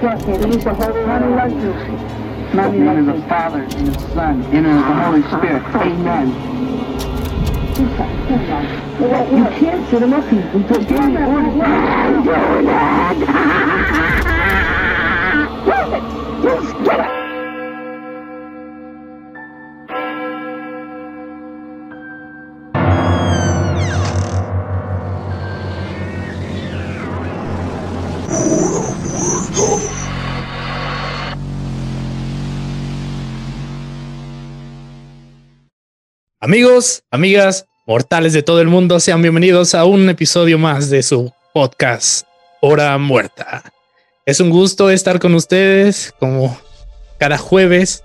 trust me. He's the Holy One loves you. Mommy in the name of the Father, and the Son, and of the Holy Spirit. Amen. You can't sit him up until Danny orders. Doing! Just get up! Amigos, amigas, mortales de todo el mundo, sean bienvenidos a un episodio más de su podcast Hora Muerta. Es un gusto estar con ustedes como cada jueves.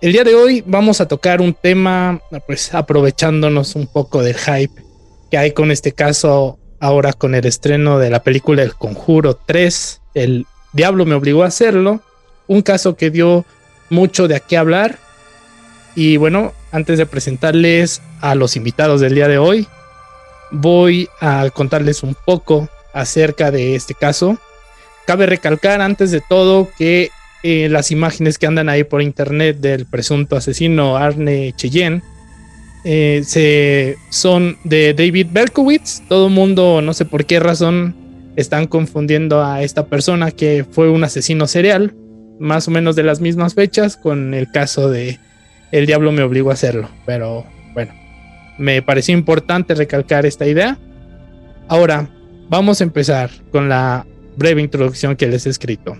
El día de hoy vamos a tocar un tema, pues aprovechándonos un poco del hype que hay con este caso ahora con el estreno de la película El Conjuro 3. El diablo me obligó a hacerlo. Un caso que dio mucho de qué hablar. Y bueno, antes de presentarles a los invitados del día de hoy, voy a contarles un poco acerca de este caso. Cabe recalcar antes de todo que eh, las imágenes que andan ahí por internet del presunto asesino Arne Cheyenne eh, se, son de David Berkowitz. Todo el mundo, no sé por qué razón, están confundiendo a esta persona que fue un asesino serial, más o menos de las mismas fechas, con el caso de el diablo me obligó a hacerlo. Pero bueno, me pareció importante recalcar esta idea. Ahora, vamos a empezar con la breve introducción que les he escrito.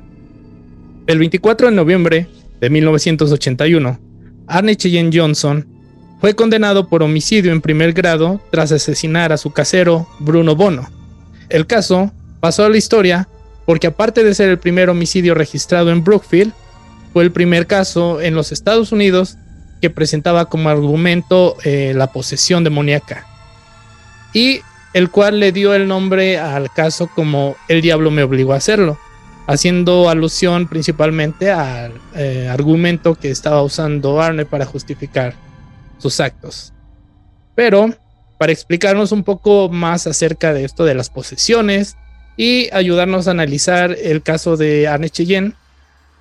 El 24 de noviembre de 1981, Arne Cheyenne Johnson fue condenado por homicidio en primer grado tras asesinar a su casero Bruno Bono. El caso pasó a la historia porque aparte de ser el primer homicidio registrado en Brookfield, fue el primer caso en los Estados Unidos que presentaba como argumento eh, la posesión demoníaca. Y el cual le dio el nombre al caso como El diablo me obligó a hacerlo, haciendo alusión principalmente al eh, argumento que estaba usando Arne para justificar sus actos. Pero para explicarnos un poco más acerca de esto de las posesiones y ayudarnos a analizar el caso de Arne Cheyenne,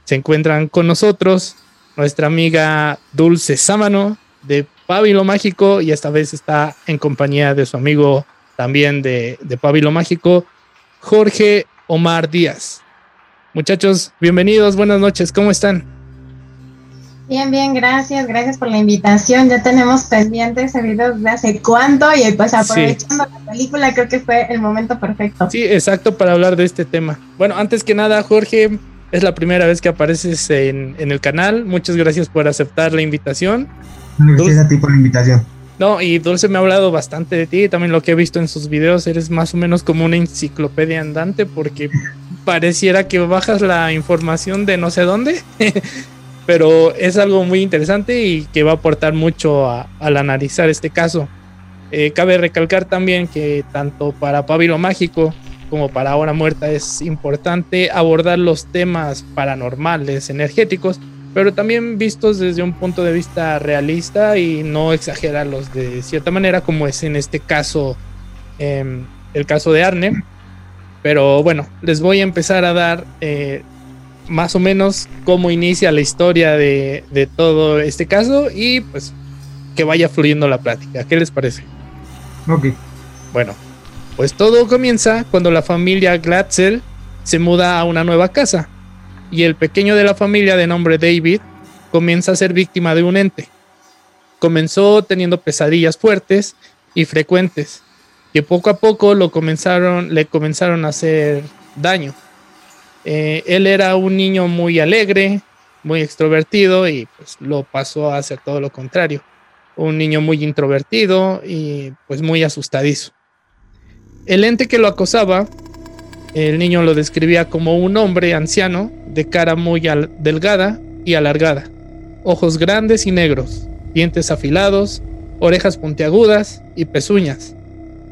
se encuentran con nosotros nuestra amiga Dulce Sámano de Pabilo Mágico y esta vez está en compañía de su amigo también de, de Pabilo Mágico, Jorge Omar Díaz. Muchachos, bienvenidos, buenas noches, ¿cómo están? Bien, bien, gracias, gracias por la invitación. Ya tenemos pendiente ese video desde hace cuánto y pues aprovechando la película creo que fue el momento perfecto. Sí, exacto, para hablar de este tema. Bueno, antes que nada, Jorge, es la primera vez que apareces en, el canal. Muchas gracias por aceptar la invitación. Gracias a ti por la invitación. No, y Dulce me ha hablado bastante de ti. También lo que he visto en sus videos, eres más o menos como una enciclopedia andante porque pareciera que bajas la información de no sé dónde. Pero es algo muy interesante y que va a aportar mucho al analizar este caso. Eh, cabe recalcar también que tanto para Pabilo Mágico como para Hora Muerta es importante abordar los temas paranormales, energéticos, pero también vistos desde un punto de vista realista y no exagerarlos de cierta manera, como es en este caso, em, el caso de Arne. Pero bueno, les voy a empezar a dar eh, más o menos cómo inicia la historia de, de todo este caso y pues que vaya fluyendo la plática. ¿Qué les parece? Ok. Bueno, pues todo comienza cuando la familia Glatzel se muda a una nueva casa y el pequeño de la familia de nombre David comienza a ser víctima de un ente. Comenzó teniendo pesadillas fuertes y frecuentes que poco a poco lo comenzaron, le comenzaron a hacer daño. Eh, él era un niño muy alegre, muy extrovertido y pues lo pasó a hacer todo lo contrario. Un niño muy introvertido y pues muy asustadizo. El ente que lo acosaba, el niño lo describía como un hombre anciano, de cara muy delgada y alargada, ojos grandes y negros, dientes afilados, orejas puntiagudas y pezuñas,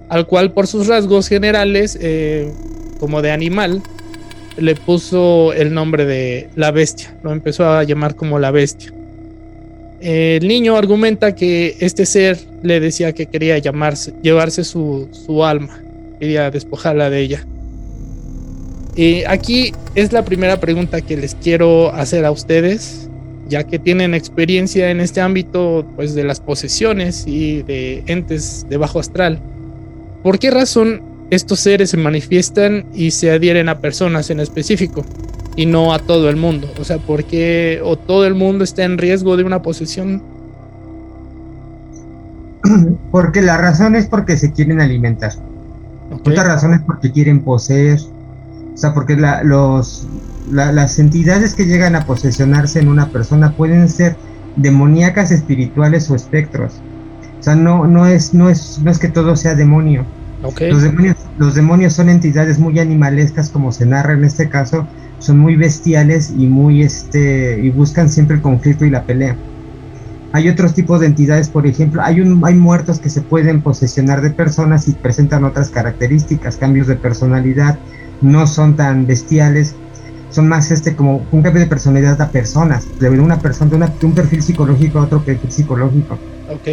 al cual por sus rasgos generales, eh, como de animal, le puso el nombre de la bestia, lo empezó a llamar como la bestia. El niño argumenta que este ser le decía que quería llamarse, llevarse su, su alma, quería despojarla de ella. Eh, aquí es la primera pregunta que les quiero hacer a ustedes, ya que tienen experiencia en este ámbito pues, de las posesiones y de entes de bajo astral. ¿Por qué razón estos seres se manifiestan y se adhieren a personas en específico y no a todo el mundo? O sea, ¿por qué o todo el mundo está en riesgo de una posesión? Porque la razón es porque se quieren alimentar. Ok. Otra razón es porque quieren poseer. O sea, porque la- los, la- las entidades que llegan a posesionarse en una persona pueden ser demoníacas, espirituales o espectros. O sea, no, no, es, no, es, no es que todo sea demonio. Los demonios, los demonios son entidades muy animalescas, como se narra en este caso, son muy bestiales y muy este y buscan siempre el conflicto y la pelea. Hay otros tipos de entidades, por ejemplo, hay un, hay muertos que se pueden posesionar de personas y presentan otras características, cambios de personalidad, no son tan bestiales, son más este como un cambio de personalidad a personas, de una persona, de, una- de un perfil psicológico a otro perfil psicológico Ok.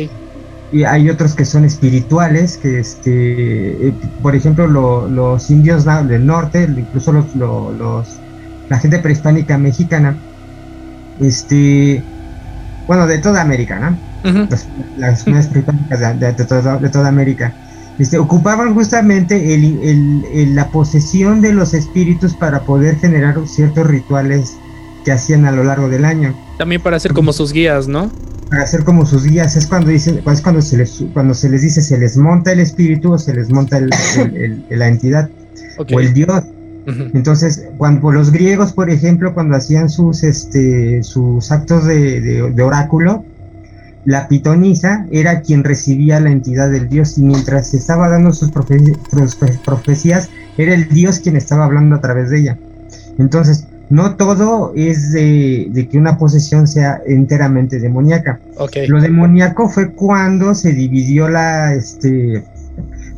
y hay otros que son espirituales, que este, eh, por ejemplo lo- los indios del norte, incluso los, lo- los- la gente prehispánica mexicana, este, bueno, de toda América, ¿no? Las, las comunidades prehispánicas de, de- de toda, de toda América, este, ocupaban justamente el- el- el- la posesión de los espíritus para poder generar ciertos rituales que hacían a lo largo del año También para ser como sus guías, ¿no? para hacer como sus guías es cuando dicen es cuando se les cuando se les dice se les monta el espíritu o se les monta el- la entidad o el dios. Entonces cuando los griegos por ejemplo cuando hacían sus este sus actos de, de- de oráculo la pitonisa era quien recibía la entidad del dios y mientras estaba dando sus profe- profe- profecías era el dios quien estaba hablando a través de ella. Entonces no todo es de, de que una posesión sea enteramente demoníaca. Ok. lo demoníaco fue cuando se dividió la, este,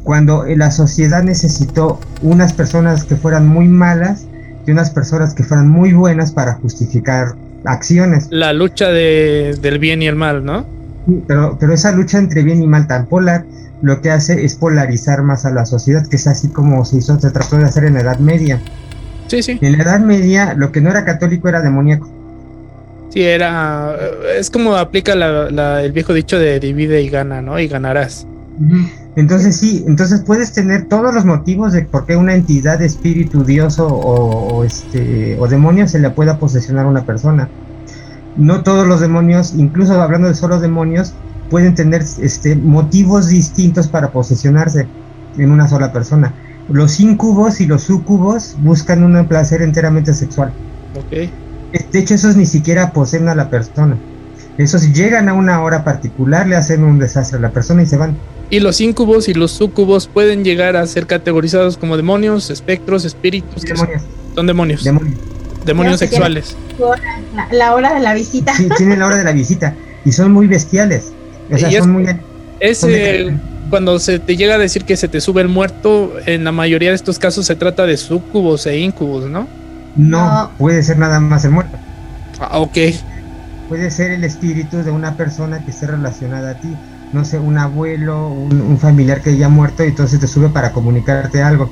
cuando la sociedad necesitó unas personas que fueran muy malas y unas personas que fueran muy buenas para justificar acciones. La lucha de, del bien y el mal, ¿no? Pero, pero esa lucha entre bien y mal tan polar lo que hace es polarizar más a la sociedad, que es así como se hizo, se trató de hacer en la Edad Media. Sí, sí. En la Edad Media lo que no era católico era demoníaco. Sí, era. Es como aplica la- la- el viejo dicho de divide y gana, ¿no? Y ganarás. Entonces sí, entonces puedes tener todos los motivos de por qué una entidad, espíritu, dios o, este o demonio se le pueda posesionar a una persona. No todos los demonios, incluso hablando de solo demonios, pueden tener este motivos distintos para posesionarse en una sola persona. Los incubos y los sucubos buscan un placer enteramente sexual. Ok. De hecho, esos ni siquiera poseen a la persona. Esos llegan a una hora particular, le hacen un desastre a la persona y se van. Y los incubos y los sucubos pueden llegar a ser categorizados como demonios, espectros, espíritus. son, Demonios, son demonios. demonios. demonios sexuales. La, la hora de la visita. Sí, tienen la hora de la visita y son muy bestiales. O sea, Y es- son muy. Ese. Cuando se te llega a decir que se te sube el muerto, en la mayoría de estos casos se trata de sucubos e incubos, ¿no? No, No. puede ser nada más el muerto. Ah, ok. Puede ser el espíritu de una persona que esté relacionada a ti. No sé, un abuelo, un, un familiar que haya muerto y entonces te sube para comunicarte algo.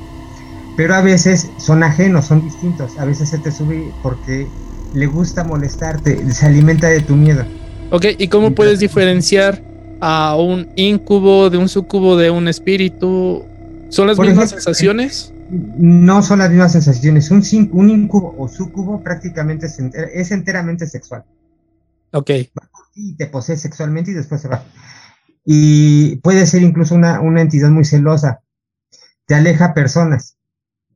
Pero a veces son ajenos, son distintos. A veces se te sube porque le gusta molestarte, se alimenta de tu miedo. Ok, ¿y cómo puedes diferenciar a un incubo de un sucubo de un espíritu? ¿Son las Por mismas ejemplo, sensaciones? No son las mismas sensaciones. Un, un incubo o sucubo prácticamente es, enter- es enteramente sexual. Ok, y te posee sexualmente y después se va. Y puede ser incluso una, una entidad muy celosa. Te aleja personas.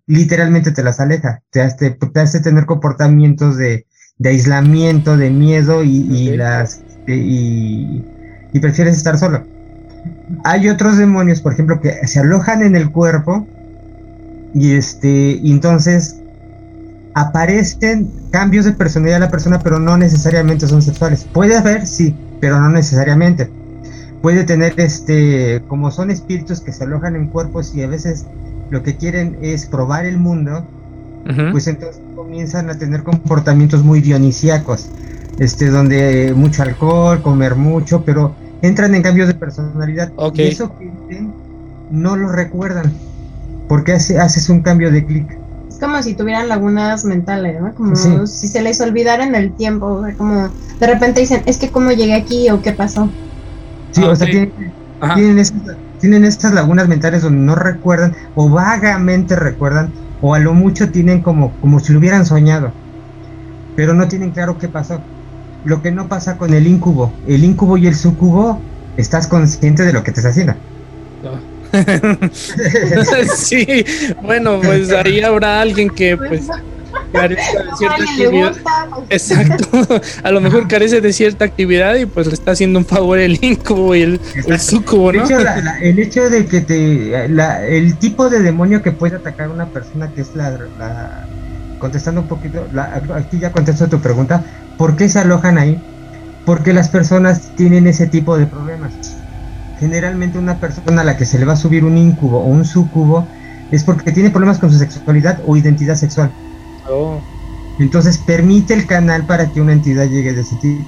Literalmente te las aleja. Te hace, te hace tener comportamientos de, de aislamiento, de miedo y, y las y prefieres estar solo. Hay otros demonios, por ejemplo, que se alojan en el cuerpo y este, y entonces aparecen cambios de personalidad de la persona, pero no necesariamente son sexuales. Puede haber, sí, pero no necesariamente. Puede tener, este, como son espíritus que se alojan en cuerpos y a veces lo que quieren es probar el mundo, pues entonces comienzan a tener comportamientos muy dionisíacos, este, donde mucho alcohol, comer mucho, pero entran en cambios de personalidad. Ok. Y eso que dicen no lo recuerdan, porque hace, haces un cambio de clic. como si tuvieran lagunas mentales, ¿no? Como Sí. si se les olvidara en el tiempo, como de repente dicen, es que cómo llegué aquí o qué pasó. Sí, Ah, o sea, ok. tienen, tienen, esas, tienen estas lagunas mentales donde no recuerdan o vagamente recuerdan o a lo mucho tienen como, como si lo hubieran soñado, pero no tienen claro qué pasó. Lo que no pasa con el incubo, el incubo y el sucubo, estás consciente de lo que te está haciendo. sí, bueno, pues ahí habrá alguien que pues carezca de cierta actividad. pues, Exacto, a lo mejor carece de cierta actividad y pues le está haciendo un favor el incubo y el, el sucubo, De ¿no? hecho, la- la- el hecho de que te. la- el tipo de demonio que puede atacar a una persona, que es la. la- contestando un poquito, la- aquí ya contesto tu pregunta. ¿Por qué se alojan ahí? Porque las personas tienen ese tipo de problemas. Generalmente, una persona a la que se le va a subir un incubo o un sucubo es porque tiene problemas con su sexualidad o identidad sexual. Oh, Entonces, permite el canal para que una entidad llegue de ese tipo.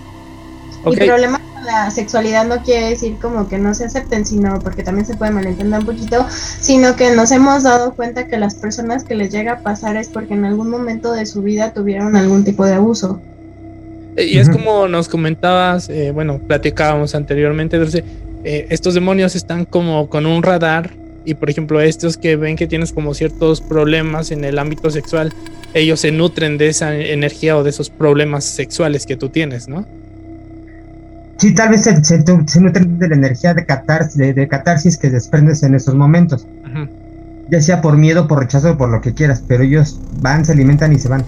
ok. Y problemas con la sexualidad no quiere decir como que no se acepten, sino porque también se puede malentender un poquito, sino que nos hemos dado cuenta que las personas que les llega a pasar es porque en algún momento de su vida tuvieron algún tipo de abuso. Eh, Y es como nos comentabas, eh, bueno, platicábamos anteriormente, Dulce, eh, estos demonios están como con un radar y por ejemplo estos que ven que tienes como ciertos problemas en el ámbito sexual, ellos se nutren de esa energía o de esos problemas sexuales que tú tienes, ¿no? Sí, tal vez se, se, se nutren de la energía de catarsis, de, de catarsis que desprendes en esos momentos. Ujú. ya sea por miedo, por rechazo por lo que quieras, pero ellos van, se alimentan y se van.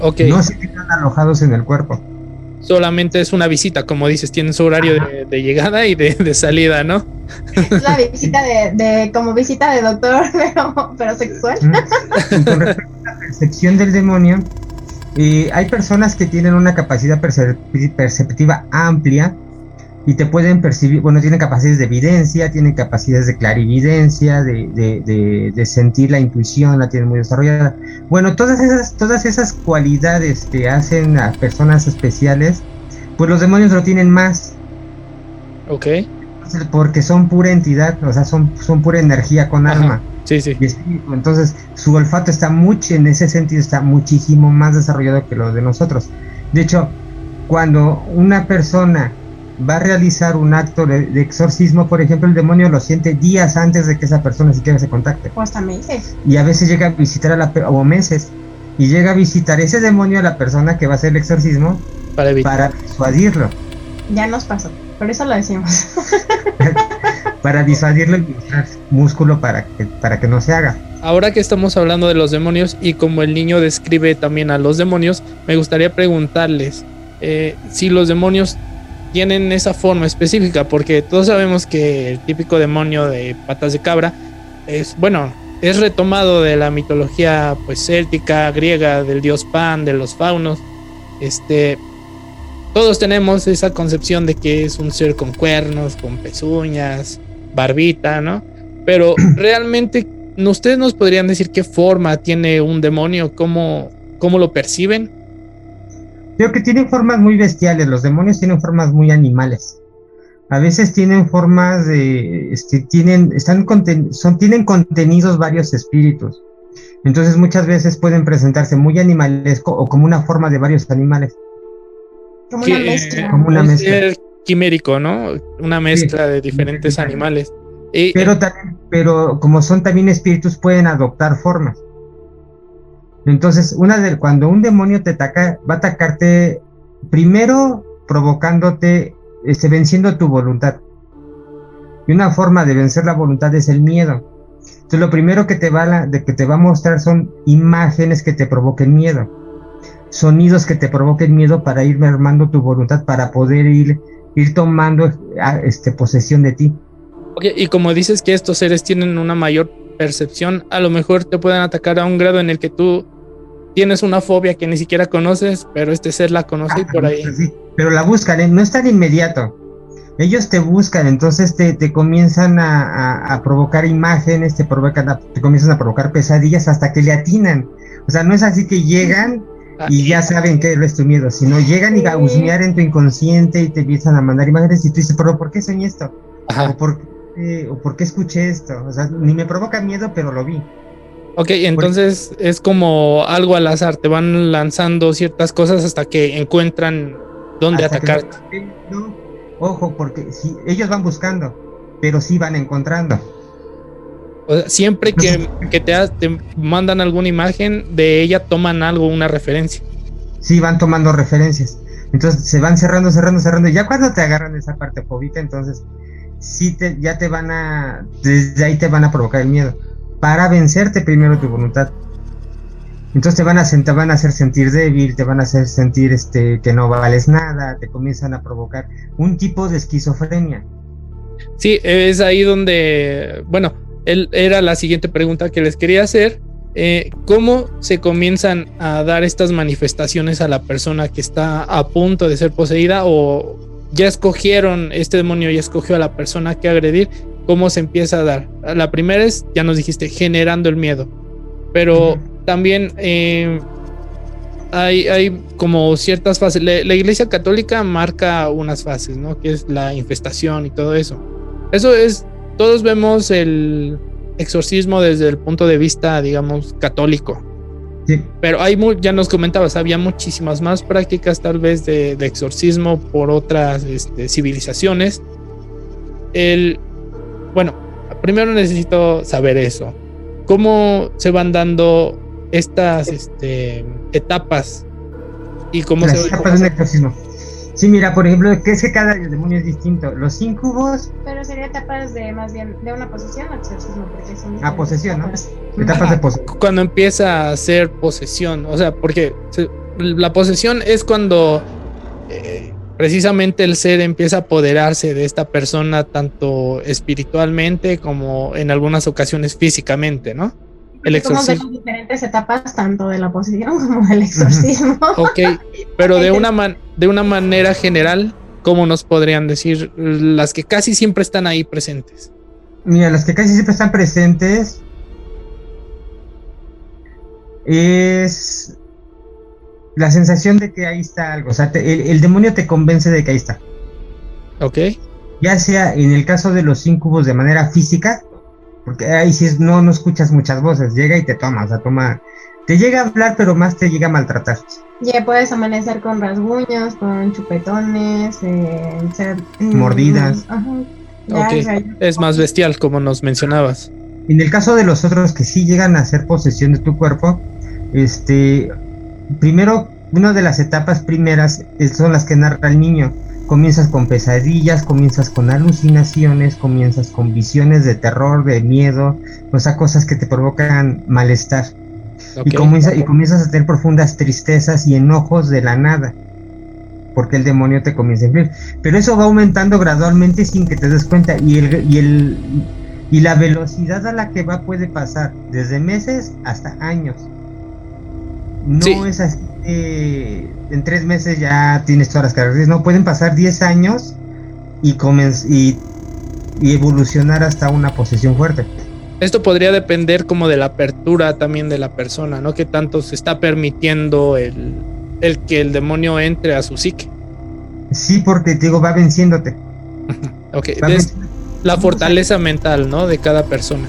Ok, No se quedan alojados en el cuerpo. Solamente es una visita, como dices, tienen su horario de, de llegada y de, de salida, ¿no? Es la visita de, de como visita de doctor, pero, pero sexual. Con respecto a la percepción del demonio, eh, hay personas que tienen una capacidad percep- perceptiva amplia y te pueden percibir, bueno, tienen capacidades de evidencia, tienen capacidades de clarividencia, de, de, de, de sentir la intuición, la tienen muy desarrollada. Bueno, todas esas, todas esas cualidades que hacen a personas especiales, pues los demonios lo tienen más, Ok, porque son pura entidad, o sea, son, son pura energía con Ajá. alma sí, sí. Entonces, su olfato está mucho, en ese sentido, está muchísimo más desarrollado que lo de nosotros. De hecho, cuando una persona va a realizar un acto de, de exorcismo, por ejemplo, el demonio lo siente días antes de que esa persona siquiera se contacte. O hasta meses. Y a veces llega a visitar a la o meses, y llega a visitar ese demonio a la persona que va a hacer el exorcismo para disuadirlo, Ya nos pasó. Por eso lo decimos. para disuadirlo y mostrar músculo para que, para que no se haga. Ahora que estamos hablando de los demonios y como el niño describe también a los demonios, me gustaría preguntarles eh, si los demonios tienen esa forma específica, porque todos sabemos que el típico demonio de patas de cabra es, bueno, es retomado de la mitología pues céltica, griega, del dios Pan, de los faunos. Este, todos tenemos esa concepción de que es un ser con cuernos, con pezuñas, barbita, ¿no? Pero realmente ¿Ustedes nos podrían decir qué forma tiene un demonio? ¿Cómo, cómo lo perciben? Creo que tienen formas muy bestiales, los demonios tienen formas muy animales. A veces tienen formas de, este, tienen, están conten- son, tienen contenidos varios espíritus. Entonces muchas veces pueden presentarse muy animalesco o como una forma de varios animales. Como una mezcla. Como una un mezcla. quimérico, ¿no? Una mezcla de diferentes Sí. animales. Y, Pero también, pero como son también espíritus pueden adoptar formas. Entonces, una de, cuando un demonio te ataca, va a atacarte primero provocándote, este, venciendo tu voluntad. Y una forma de vencer la voluntad es el miedo. Entonces, lo primero que te va a, de que te va a mostrar son imágenes que te provoquen miedo. Sonidos que te provoquen miedo para ir mermando tu voluntad, para poder ir, ir tomando ah, este, posesión de ti. ok, y como dices que estos seres tienen una mayor percepción, a lo mejor te pueden atacar a un grado en el que tú tienes una fobia que ni siquiera conoces, pero este ser la conoce y por ahí. Sí, pero la buscan, ¿eh? no es tan inmediato. Ellos te buscan, entonces te, te comienzan a, a- a provocar imágenes, te, provocan a- te comienzan a provocar pesadillas hasta que le atinan. O sea, no es así que llegan y ya saben que es tu miedo, sino llegan y a husmear en tu inconsciente y te empiezan a mandar imágenes y tú dices, pero ¿por qué soñé esto? Ajá. ¿O por, ¿O por qué escuché esto? O sea, ni me provoca miedo, pero lo vi. Ok, entonces es como algo al azar, te van lanzando ciertas cosas hasta que encuentran dónde Hasta que- atacarte. No, ojo, porque si ellos van buscando, pero sí van encontrando. O sea, siempre que, que te, ha- te mandan alguna imagen de ella, toman algo, una referencia. Sí van tomando referencias. Entonces se van cerrando, cerrando, cerrando. Y ya cuando te agarran esa parte fobita, entonces sí te, ya te van a, desde ahí te van a provocar el miedo. Para vencerte primero tu voluntad. Entonces te van a, te van a hacer sentir débil, te van a hacer sentir este, que no vales nada, te comienzan a provocar un tipo de esquizofrenia. Sí, es ahí donde, bueno, él, era la siguiente pregunta que les quería hacer. Eh, ¿Cómo se comienzan a dar estas manifestaciones a la persona que está a punto de ser poseída o ya escogieron, este demonio ya escogió a la persona que agredir? ¿Cómo se empieza a dar? La primera es, ya nos dijiste, generando el miedo, pero también eh, hay, hay como ciertas fases. La, la Iglesia Católica marca unas fases, ¿no? Que es la infestación y todo eso. Eso es, todos vemos el exorcismo desde el punto de vista, digamos, católico. Sí. Pero hay, mu- ya nos comentabas, había muchísimas más prácticas tal vez de, de exorcismo por otras este, civilizaciones. El, bueno, primero necesito saber eso. ¿Cómo se van dando estas este, etapas? Y cómo Las se etapas de un exorcismo. Sí, mira, por ejemplo, que es que cada demonio es distinto. Los incubos, Pero sería etapas de más bien de una posesión o exorcismo, porque son Ah, posesión, ¿no? etapas. etapas de posesión. cuando empieza a ser posesión, o sea, porque se- la posesión es cuando eh, precisamente el ser empieza a apoderarse de esta persona tanto espiritualmente como en algunas ocasiones físicamente, ¿no? El Como de exorcismo. las diferentes etapas, tanto de la posesión como del exorcismo. Ok, pero de una, man- de una manera general, ¿cómo nos podrían decir las que casi siempre están ahí presentes? Mira, las que casi siempre están presentes es la sensación de que ahí está algo. O sea, te- el, el demonio te convence de que ahí está. Ok, Ya sea en el caso de los incubos de manera física, porque ahí sí es- no, no escuchas muchas voces, llega y te toma, o sea, toma. Te llega a hablar, pero más te llega a maltratar. Ya puedes amanecer con rasguños, con chupetones, eh, ser, mm, Mordidas. Ajá. Ya, o sea, es más bestial como nos mencionabas. En el caso de los otros que sí llegan a hacer posesión de tu cuerpo, este, primero, una de las etapas primeras son las que narra el niño. Comienzas con pesadillas, comienzas con alucinaciones, comienzas con visiones de terror, de miedo, o sea, cosas que te provocan malestar. Y, comienza- y comienzas a tener profundas tristezas y enojos de la nada, porque el demonio te comienza a influir. Pero eso va aumentando gradualmente sin que te des cuenta y el, y el y la velocidad a la que va puede pasar desde meses hasta años. No Sí. es así de, en tres meses ya tienes todas las características, no pueden pasar 10 años y, y, y evolucionar hasta una posesión fuerte. Esto podría depender como de la apertura también de la persona, ¿no? Que tanto se está permitiendo el, el que el demonio entre a su psique. Sí, porque te digo, va venciéndote. Ok, va es venciéndote. la fortaleza mental, ¿no? De cada persona.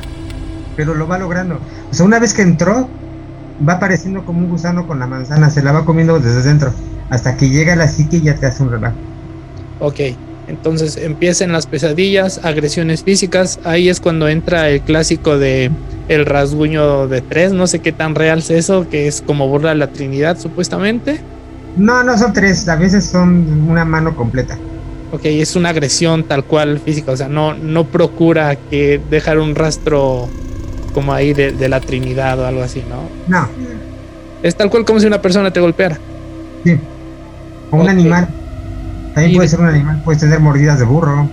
pero lo va logrando. O sea, una vez que entró, va apareciendo como un gusano con la manzana, se la va comiendo desde dentro, hasta que llega la psique y ya te hace un relajo. Ok, entonces empiezan las pesadillas, agresiones físicas. Ahí es cuando entra el clásico de el rasguño de tres. No sé qué tan real es eso, que es como burla la Trinidad, supuestamente. No, no son tres, a veces son una mano completa. Ok, es una agresión tal cual física, o sea, no, no procura que dejar un rastro como ahí de, de la Trinidad o algo así, ¿no? No, Es tal cual como si una persona te golpeara. sí. O un animal. También Y puede de- ser un animal, puedes tener mordidas de burro.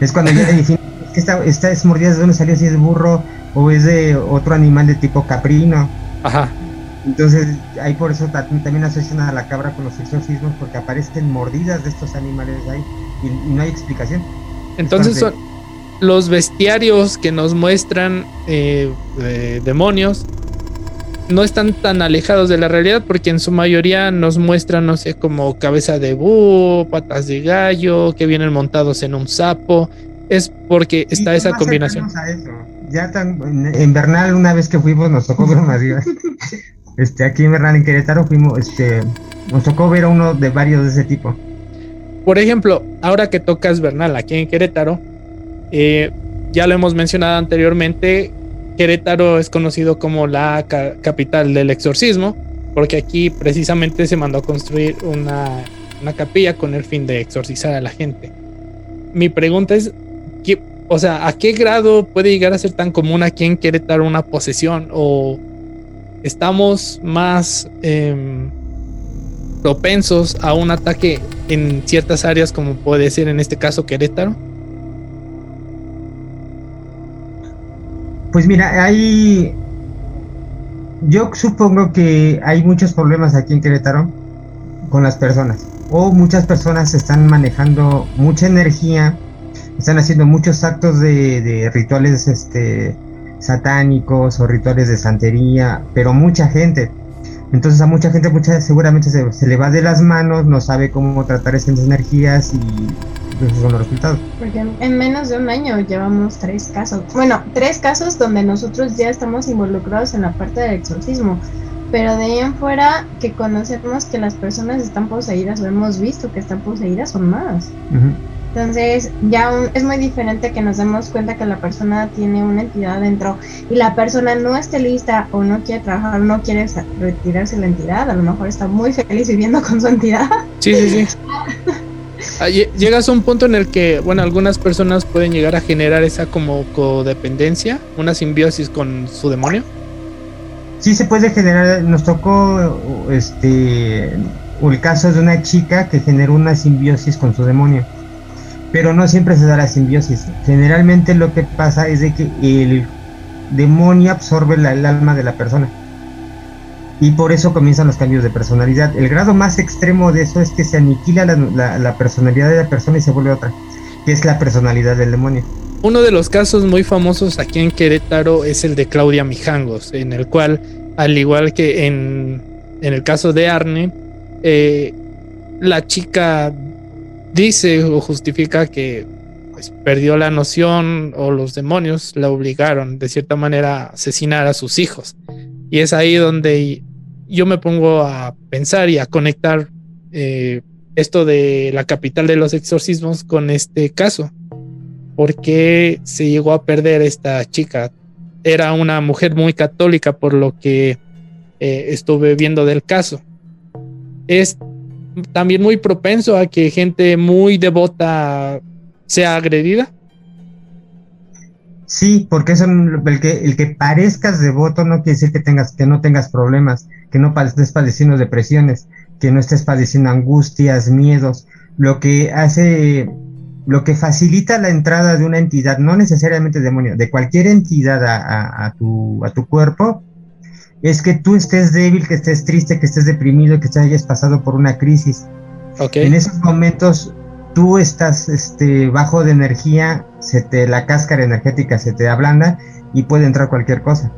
Es cuando ya esta, esta es mordida de dónde salió, si es burro o es de otro animal de tipo caprino. Ajá. Entonces, ahí por eso ta- también asocian a la cabra con los exorcismos, porque aparecen mordidas de estos animales ahí y, y no hay explicación. Entonces son Entonces- los bestiarios que nos muestran eh, eh, demonios. No están tan alejados de la realidad porque en su mayoría nos muestran, no sé, como cabeza de búho, patas de gallo, que vienen montados en un sapo. Es porque está Sí, esa combinación. cercanos a eso. ya tan, en, Bernal una vez que fuimos nos tocó ver una diva. Este, aquí en Bernal, en Querétaro, fuimos, este, nos tocó ver a uno de varios de ese tipo. Por ejemplo, ahora que tocas Bernal aquí en Querétaro, eh, ya lo hemos mencionado anteriormente, Querétaro es conocido como la ca- capital del exorcismo, porque aquí precisamente se mandó a construir una, capilla con el fin de exorcizar a la gente. Mi pregunta es, ¿qué- o sea, ¿a qué grado puede llegar a ser tan común aquí en Querétaro una posesión? ¿O estamos más em, propensos a un ataque en ciertas áreas como puede ser en este caso Querétaro? Pues mira, hay. Yo supongo que hay muchos problemas aquí en Querétaro con las personas. O muchas personas están manejando mucha energía, están haciendo muchos actos de, rituales este, satánicos o rituales de santería, pero mucha gente. Entonces a mucha gente mucha, seguramente se, se le va de las manos, no sabe cómo tratar esas energías y esos son los resultados. Porque en- en menos de un año llevamos tres casos. Bueno, tres casos donde nosotros ya estamos involucrados en la parte del exorcismo. Pero de ahí en fuera que conocemos que las personas están poseídas o hemos visto que están poseídas son más. Ujú. Entonces ya un- es muy diferente que nos demos cuenta que la persona tiene una entidad dentro y la persona no esté lista o no quiere trabajar, no quiere retirarse la entidad. A lo mejor está muy feliz viviendo con su entidad. Sí, sí, sí. Ah, lle- Llegas a un punto en el que, bueno, algunas personas pueden llegar a generar esa como codependencia, una simbiosis con su demonio. Sí se puede generar, nos tocó este el caso de una chica que generó una simbiosis con su demonio. Pero no siempre se da la simbiosis. Generalmente lo que pasa es de que el demonio absorbe la- el alma de la persona. Y por eso comienzan los cambios de personalidad. El grado más extremo de eso es que se aniquila la, personalidad de la persona y se vuelve otra, que es la personalidad del demonio. Uno de los casos muy famosos aquí en Querétaro es el de Claudia Mijangos, en el cual, al igual que en, en el caso de Arne, eh, la chica dice o justifica que pues, perdió la noción o los demonios la obligaron de cierta manera a asesinar a sus hijos. Y es ahí donde yo me pongo a pensar y a conectar eh, esto de la capital de los exorcismos con este caso. ¿Por qué se llegó a perder esta chica? Era una mujer muy católica por lo que eh, estuve viendo del caso. Es también muy propenso a que gente muy devota sea agredida. Sí, porque eso, el que, el que parezcas devoto no quiere decir que tengas, que no tengas problemas, que no estés padeciendo depresiones, que no estés padeciendo angustias, miedos. Lo que hace, lo que facilita la entrada de una entidad, no necesariamente demonio, de cualquier entidad a, a- a tu, a tu cuerpo, es que tú estés débil, que estés triste, que estés deprimido, que te hayas pasado por una crisis. Ok. En esos momentos tú estás este, bajo de energía, se te, la cáscara energética se te ablanda y puede entrar cualquier cosa.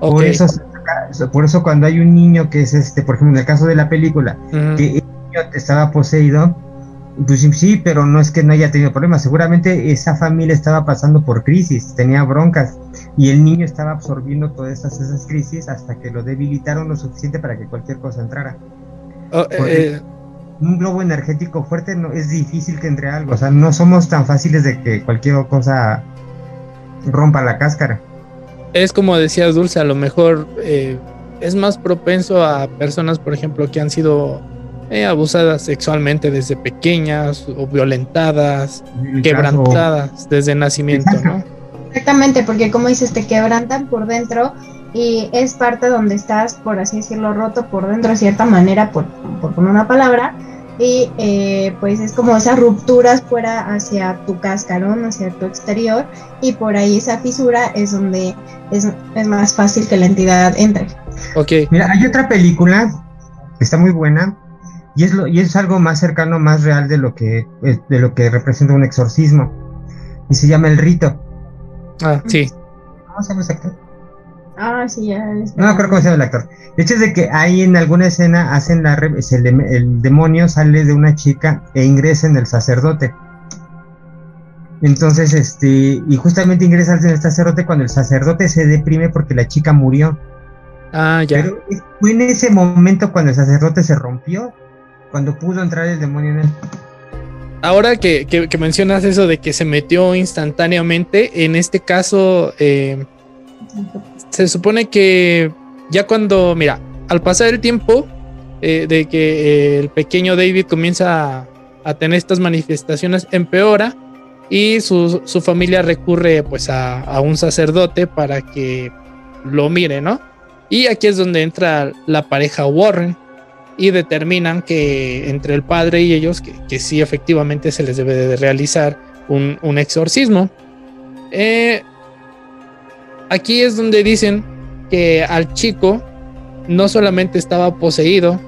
Por, eso, por eso cuando hay un niño que es, este, por ejemplo, en el caso de la película, que el niño estaba poseído, pues sí, sí, pero no es que no haya tenido problemas. Seguramente esa familia estaba pasando por crisis, tenía broncas y el niño estaba absorbiendo todas esas, esas crisis hasta que lo debilitaron lo suficiente para que cualquier cosa entrara. Oh, eh, un globo energético fuerte no es difícil que entre algo, o sea, no somos tan fáciles de que cualquier cosa rompa la cáscara. es como decía Dulce, a lo mejor eh, es más propenso a personas, por ejemplo, que han sido eh, abusadas sexualmente desde pequeñas o violentadas, quebrantadas desde nacimiento, ¿no? Exactamente, porque como dices, te quebrantan por dentro y es parte donde estás, por así decirlo, roto por dentro de cierta manera, por, por poner una palabra, y eh, pues es como esas rupturas fuera hacia tu cascarón, hacia tu exterior, y por ahí esa fisura es donde es, es más fácil que la entidad entre. Ok, Mira, hay otra película que está muy buena y es lo y es algo más cercano, más real de lo que eh, de lo que representa un exorcismo y se llama El Rito. ah, sí, ¿Cómo se llama ese actor? Ah, sí, ya. No me acuerdo cómo se llama el actor. El hecho es de que ahí en alguna escena hacen la re- el, dem- el demonio sale de una chica e ingresa en el sacerdote. Entonces, este, y justamente ingresa el sacerdote cuando el sacerdote se deprime porque la chica murió. Ah, ya. Pero fue en ese momento cuando el sacerdote se rompió, cuando pudo entrar el demonio en él. Ahora que, que- que mencionas eso de que se metió instantáneamente, en este caso eh, se supone que ya cuando, mira, al pasar el tiempo eh, de que eh, el pequeño David comienza a, tener estas manifestaciones, empeora y su, su familia recurre pues a, a un sacerdote para que lo mire, ¿no? Y aquí es donde entra la pareja Warren y determinan que entre el padre y ellos que, que sí efectivamente se les debe de realizar un, un exorcismo. Eh, aquí es donde dicen que al chico no solamente estaba poseído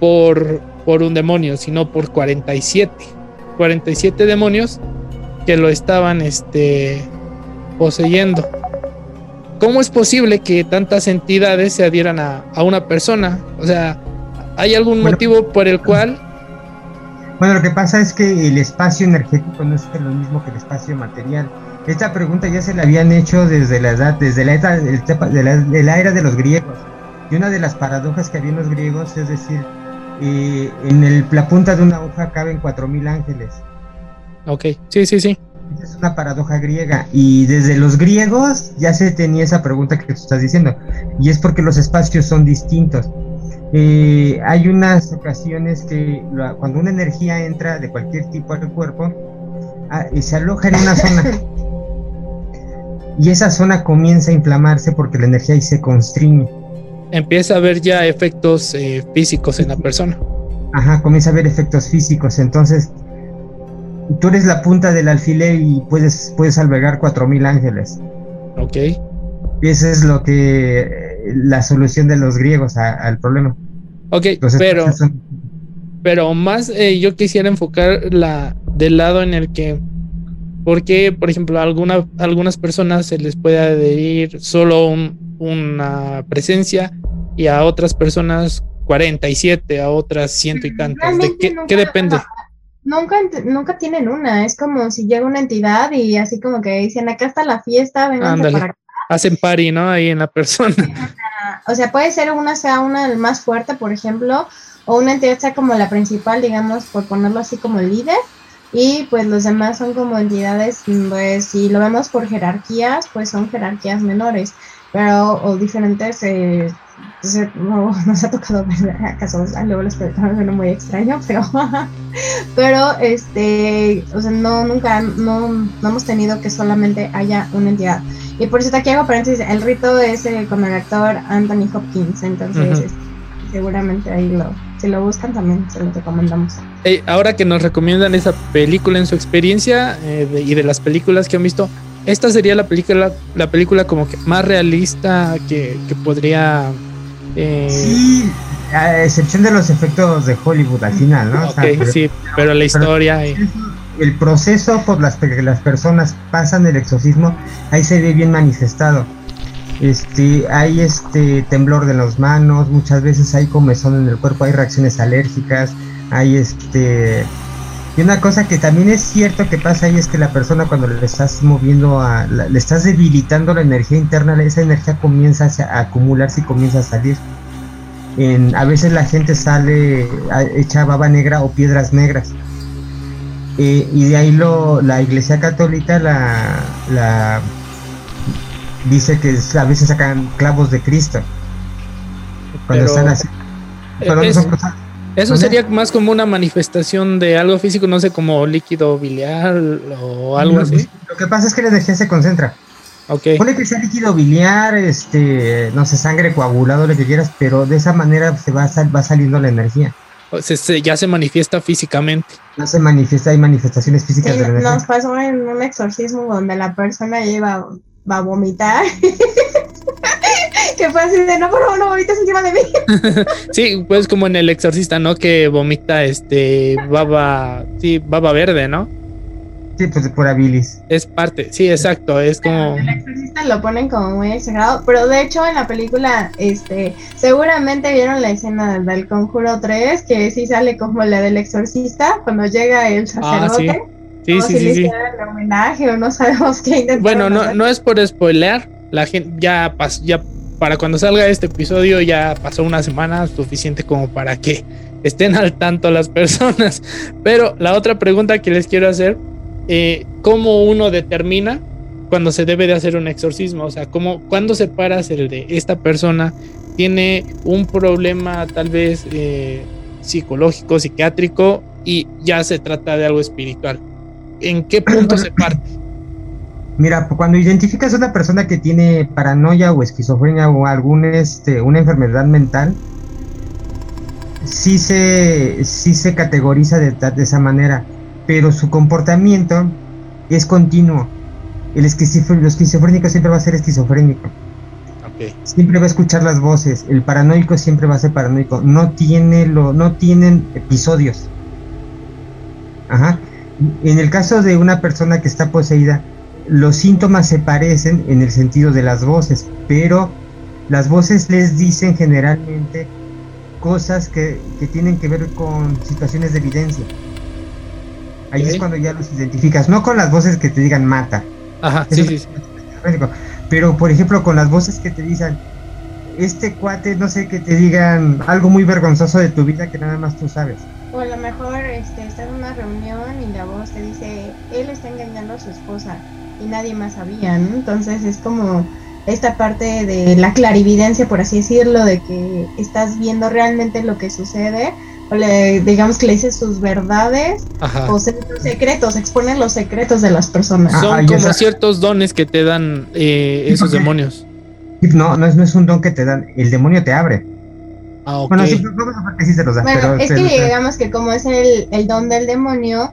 por, por un demonio, sino por 47. 47 demonios que lo estaban este, poseyendo. ¿Cómo es posible que tantas entidades se adhieran a, a una persona? O sea, ¿hay algún Bueno, motivo por el cual Bueno, lo que pasa es que el espacio energético no es lo mismo que el espacio material. Esta pregunta ya se la habían hecho desde la edad, desde la edad de la, de la era de los griegos. Y una de las paradojas que había en los griegos es decir, eh, en el- la punta de una hoja caben 4.000 ángeles. Ok, sí, sí, sí. Es una paradoja griega. Y desde los griegos ya se tenía esa pregunta que tú estás diciendo. Y es porque los espacios son distintos. Eh, hay unas ocasiones que la- cuando una energía entra de cualquier tipo al cuerpo, ah, y se aloja en una zona. Y esa zona comienza a inflamarse porque la energía ahí se constriñe. Empieza a haber ya efectos eh, físicos en la persona. Ajá, comienza a haber efectos físicos. Entonces, tú eres la punta del alfiler y puedes, puedes albergar 4.000 ángeles. Ok. Y esa es lo que la solución de los griegos a- al problema. Ok, Los pero, son- pero más eh, yo quisiera enfocar la del lado en el que, porque, por ejemplo, a alguna, a algunas personas se les puede adherir solo un- una presencia y a otras personas 47, a otras ciento y tantas. ¿De qué, nunca- qué depende? nunca, nunca tienen una, es como si llega una entidad y así como que dicen, acá está la fiesta, vengan para acá. Hacen party, ¿no? Ahí en la persona. O sea, puede ser una sea una más fuerte, por ejemplo, o una entidad sea como la principal, digamos, por ponerlo así como líder, y pues los demás son como entidades, pues si lo vemos por jerarquías, pues son jerarquías menores, pero o diferentes, eh, no nos ha tocado ver casos, ah, luego les platicamos suena muy extraño, pero, pero este, o sea, no, nunca, no, no hemos tenido que solamente haya una entidad. Y por cierto, aquí hago paréntesis, el rito es eh, con el actor Anthony Hopkins, entonces este, seguramente ahí lo, si lo buscan también se los recomendamos. Eh, ahora que nos recomiendan esa película en su experiencia eh, de- y de las películas que han visto, esta sería la película, la película como que más realista que, que podría. eh, Sí, a excepción de los efectos de Hollywood al final, ¿no? O sea, pero sí, pero la historia. eh, El proceso por las que las personas pasan el exorcismo, ahí se ve bien manifestado. Este, hay este temblor de las manos, muchas veces hay comezón en el cuerpo, hay reacciones alérgicas, hay este y una cosa que también es cierto que pasa ahí es que la persona cuando le estás moviendo a le estás debilitando la energía interna, esa energía comienza a, acumularse y comienza a salir. A veces la gente sale hecha baba negra o piedras negras. Eh, y de ahí lo, la iglesia católica la, la dice que a veces sacan clavos de Cristo cuando Pero, están así. Pero no es- son cosas- Eso sería más como una manifestación de algo físico, no sé, como líquido biliar o algo así. Lo que pasa es que la energía se concentra. Ok. Pone que sea líquido biliar, este, no sé, sangre coagulado, lo que quieras, pero de esa manera se va, sal- va saliendo la energía. O sea, se- ya se manifiesta físicamente. No se manifiesta, hay manifestaciones físicas Sí, de la energía. nos pasó en un exorcismo donde la persona iba va a vomitar. que fue así de no, por favor, no vomites encima de mí. Sí, pues como en el exorcista, ¿no? Que vomita este baba, sí, baba verde, ¿no? Sí, pues de pura bilis. Es parte, sí, exacto, es como El exorcista lo ponen como muy exagerado, pero de hecho en la película, este, seguramente vieron la escena del Conjuro 3, que sí sale como la del exorcista, cuando llega el Ah, sí. Sí, sí, si sí, le sí. hicieran el homenaje o no sabemos qué Bueno, no, no es por spoilear. La gente ya pasó, ya para cuando salga este episodio ya pasó una semana suficiente como para que estén al tanto las personas. Pero la otra pregunta que les quiero hacer, eh, ¿cómo uno determina cuando se debe de hacer un exorcismo? O sea, ¿cómo, ¿cuándo separas el de esta persona tiene un problema tal vez eh, psicológico, psiquiátrico y ya se trata de algo espiritual? ¿En qué punto se parte? Mira, cuando identificas a una persona que tiene paranoia o esquizofrenia o algún este una enfermedad mental, sí se sí se categoriza de, esa manera, pero su comportamiento es continuo. El esquizofrénico siempre va a ser esquizofrénico. Ok. siempre va a escuchar las voces. El paranoico siempre va a ser paranoico. No tiene lo, no tienen episodios. Ajá. En el caso de una persona que está poseída, los síntomas se parecen en el sentido de las voces, pero las voces les dicen generalmente cosas que, que tienen que ver con situaciones de evidencia. Ahí es cuando ya los identificas, no con las voces que te digan mata, Ajá, sí, sí. Pero, por ejemplo, con las voces que te dicen, este cuate, no sé, que te digan algo muy vergonzoso de tu vida que nada más tú sabes. O a lo mejor este, está en una reunión y la voz te dice, él está engañando a su esposa y nadie más sabía, ¿no? Entonces es como esta parte de la clarividencia, por así decirlo, de que estás viendo realmente lo que sucede, o le, digamos que le dices sus verdades, Ajá. o se- sus secretos, exponen los secretos de las personas. Ah, Son como esa- ciertos dones que te dan eh, esos demonios. No, no es, no es un don que te dan, el demonio te abre. Ah, ok. Bueno, sí, porque sí se los da, Bueno, pero... es que digamos que como es el, el don del demonio,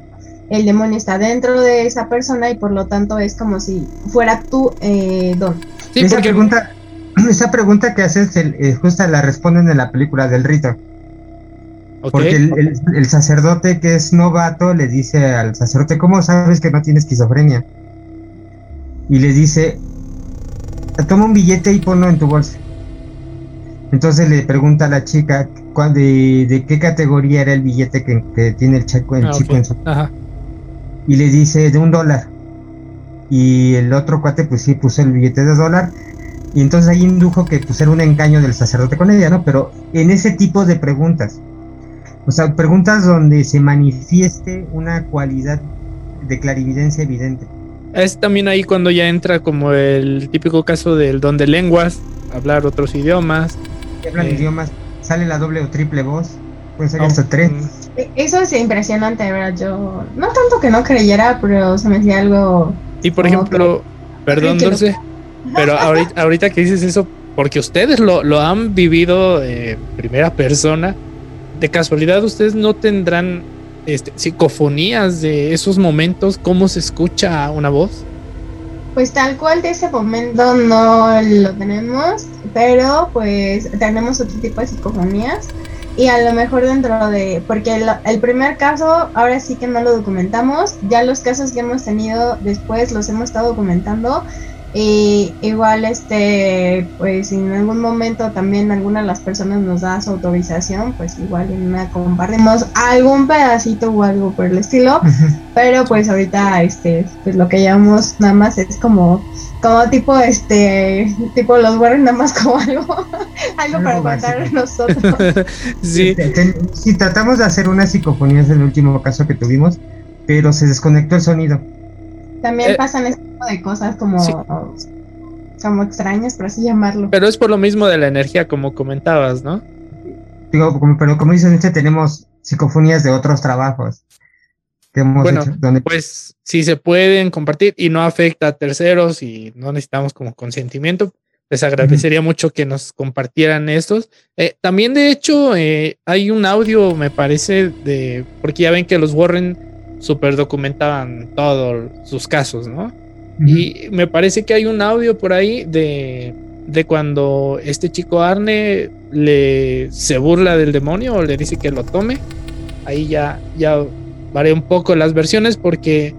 el demonio está dentro de esa persona y por lo tanto es como si fuera tu eh, don. sí, esa porque pregunta, esa pregunta que haces, el, eh, justa la responden en la película del rito. Porque el, el- el sacerdote que es novato le dice al sacerdote, ¿cómo sabes que no tiene esquizofrenia? Y le dice, toma un billete y ponlo en tu bolsa. Entonces le pregunta a la chica cuál- de, de qué categoría era el billete que, que tiene el, chico, el Ah, chico en su... Ajá. Y le dice de un dólar. Y el otro cuate pues sí puso el billete de dólar. Y entonces ahí indujo que pues era un engaño del sacerdote con ella, ¿no? Pero en ese tipo de preguntas. O sea, preguntas donde se manifieste una cualidad de clarividencia evidente. Es también ahí cuando ya entra como el típico caso del don de lenguas, hablar otros idiomas. Que hablan Eh. idiomas, sale la doble o triple voz, puede ser No, hasta tres. E- Eso es impresionante, de ¿verdad? Yo no tanto que no creyera, pero se me hacía algo... Y por ejemplo, perdón, lo- Dulce, pero ahorita, ahorita que dices eso, porque ustedes lo, lo han vivido en primera persona, de casualidad ustedes no tendrán este, psicofonías de esos momentos, cómo se escucha una voz. Pues tal cual de ese momento no lo tenemos, pero pues tenemos otro tipo de psicofonías y a lo mejor dentro de, porque el, el primer caso ahora sí que no lo documentamos, ya los casos que hemos tenido después los hemos estado documentando y igual este, pues si en algún momento también alguna de las personas nos da su autorización, pues igual en una compartimos algún pedacito o algo por el estilo. Pero pues ahorita este pues lo que llevamos nada más es como como tipo este tipo los Warren nada más como algo algo Algo para contar nosotros. sí, Te- te- Sí, tratamos de hacer una psicofonía, es el último caso que tuvimos, pero se desconectó el sonido. También Eh, pasan este tipo de cosas como sí. como extrañas, por así llamarlo. pero es por lo mismo de la energía, como comentabas, ¿no? Digo, como- pero como dices, Nietzsche, tenemos psicofonías de otros trabajos que hemos Bueno, hecho, donde Pues si se pueden compartir y no afecta a terceros y no necesitamos como consentimiento, les agradecería mucho que nos compartieran estos. Eh, también, de hecho, eh, hay un audio, me parece, de porque ya ven que los Warren super documentaban todos sus casos, ¿no? Y me parece que hay un audio por ahí de, de cuando este chico Arne le se burla del demonio o le dice que lo tome. Ahí ya, ya varié un poco las versiones porque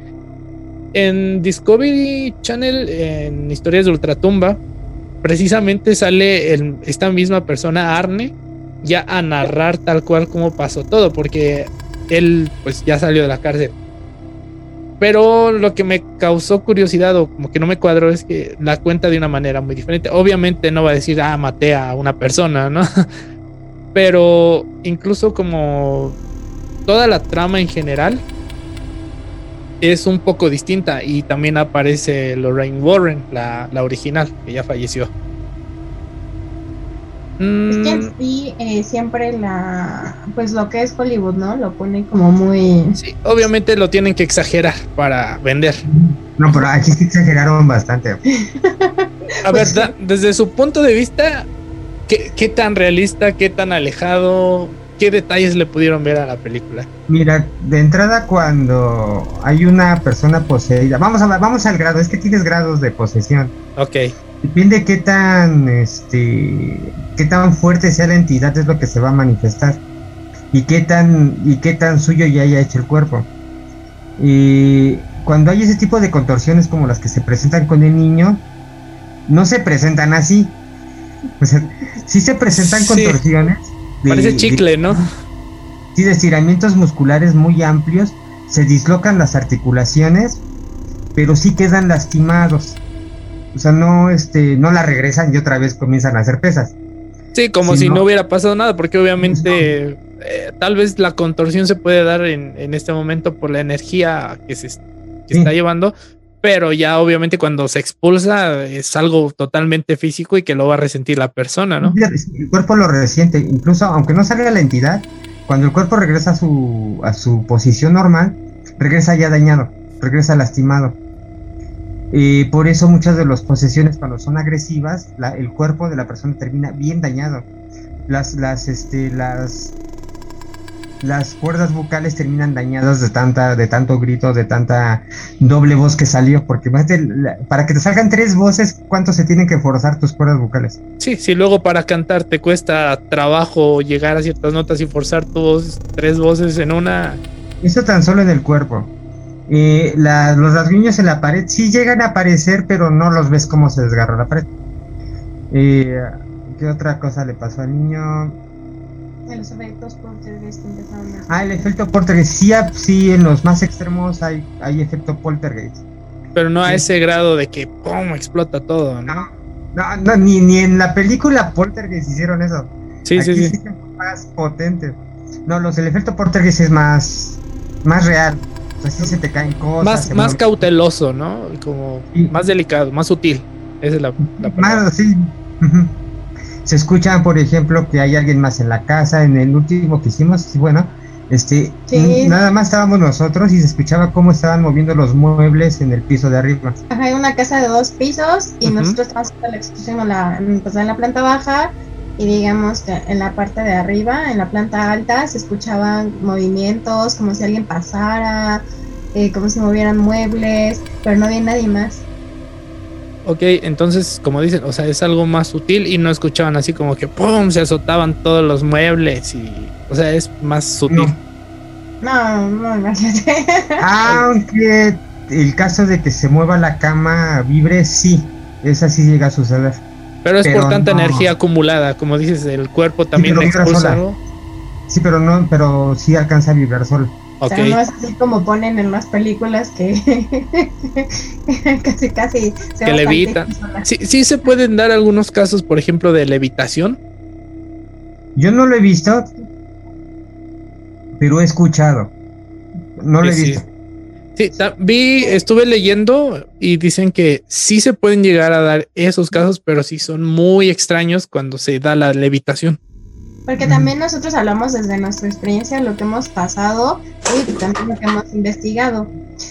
en Discovery Channel, en Historias de Ultratumba, precisamente sale el- esta misma persona, Arne, ya a narrar tal cual como pasó todo, porque él pues ya salió de la cárcel. Pero lo que me causó curiosidad o como que no me cuadró es que la cuenta de una manera muy diferente. Obviamente no va a decir, ah, maté a una persona, ¿no? Pero incluso como toda la trama en general es un poco distinta y también aparece Lorraine Warren, la, la original, que ya falleció. Es que en Mm, sí, eh, siempre la, pues lo que es Hollywood, ¿no? Lo pone como muy... sí, obviamente lo tienen que exagerar para vender. No, pero aquí sí exageraron bastante. A ver, Pues da- desde su punto de vista, ¿qué, qué tan realista, qué tan alejado, qué detalles le pudieron ver a la película? Mira, de entrada cuando hay una persona poseída, vamos a vamos al grado, es que tienes grados de posesión. Ok, Depende qué tan este qué tan fuerte sea la entidad es lo que se va a manifestar. Y qué tan y qué tan suyo ya haya hecho el cuerpo. Y cuando hay ese tipo de contorsiones como las que se presentan con el niño, no se presentan así. O sea, sí se presentan Sí. contorsiones. de- parece de- chicle, ¿no? Sí, de estiramientos musculares muy amplios, se dislocan las articulaciones, pero sí quedan lastimados. O sea, no, este, no la regresan y otra vez comienzan a hacer pesas. Sí, como si no. no. hubiera pasado nada, porque obviamente eh, tal vez la contorsión se puede dar en, en este momento por la energía que se que Sí. está llevando, pero ya obviamente cuando se expulsa es algo totalmente físico y que lo va a resentir la persona, ¿no? El cuerpo lo resiente, incluso aunque no salga la entidad, cuando el cuerpo regresa a su, a su posición normal, regresa ya dañado, regresa lastimado. Y por eso muchas de las posesiones cuando son agresivas, la- el cuerpo de la persona termina bien dañado. Las, las, este, las, las cuerdas vocales terminan dañadas de tanta, de tanto grito, de tanta doble voz que salió, porque más de la- para que te salgan tres voces, ¿cuánto se tienen que forzar tus cuerdas vocales? Sí, si luego para cantar te cuesta trabajo llegar a ciertas notas y forzar tu voz, tres voces en una, Eso tan solo en el cuerpo. Eh, la- los rasguños en la pared sí llegan a aparecer, pero no los ves cómo se desgarra la pared. Eh, ¿Qué otra cosa le pasó al niño? los efectos poltergeist empezaron a... Ah, el efecto poltergeist. Sí, ah, sí, en los más extremos hay, hay efecto poltergeist. pero no a Sí. ese grado de que ¡pum! explota todo, ¿no? No, no, no, ni, ni en la película Poltergeist hicieron eso. Sí, sí, Aquí sí. más potente. No, los, el efecto Poltergeist es más, más real. O sea, sí se te caen cosas. Más, más cauteloso, ¿no? Como Sí. más delicado, más sutil. Esa es la, la palabra. Más así. ujú. Se escuchan, por ejemplo, que hay alguien más en la casa. En el último que hicimos, sí, bueno, este, Sí. nada más estábamos nosotros y se escuchaba cómo estaban moviendo los muebles en el piso de arriba. Ajá, hay una casa de dos pisos y nosotros en la, en- pues, en la planta baja y digamos que en la parte de arriba, en la planta alta, se escuchaban movimientos como si alguien pasara, eh, como si movieran muebles, pero no había nadie más. Ok, entonces, como dicen, o sea, es algo más sutil y no escuchaban así como que ¡pum! se azotaban todos los muebles y. O sea, es más sutil. No. No, no, imagínate. Aunque el caso de que se mueva la cama vibre, sí, esa sí llega a suceder. Pero es por tanta no. energía acumulada, como dices, el cuerpo también vibra expulsa algo. Sí, pero no, pero sí alcanza a vibrar solo. O sea, no es así como ponen en las películas que casi, casi se Que sola. Sí, sí se pueden dar algunos casos, por ejemplo, de levitación. Yo no lo he visto, pero he escuchado. No lo he Sí, sí. Sí, vi, estuve leyendo y dicen que sí se pueden llegar a dar esos casos, pero sí son muy extraños cuando se da la levitación. Porque también nosotros hablamos desde nuestra experiencia, lo que hemos pasado y también lo que hemos investigado.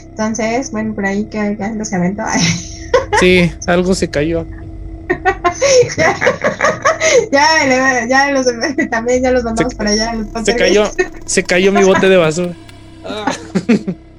Entonces, bueno, por ahí que, que algo se aventó. Sí, algo se cayó. ya, ya, los, también ya los mandamos Se- para allá. los Se cayó, se cayó mi bote de basura. Ah.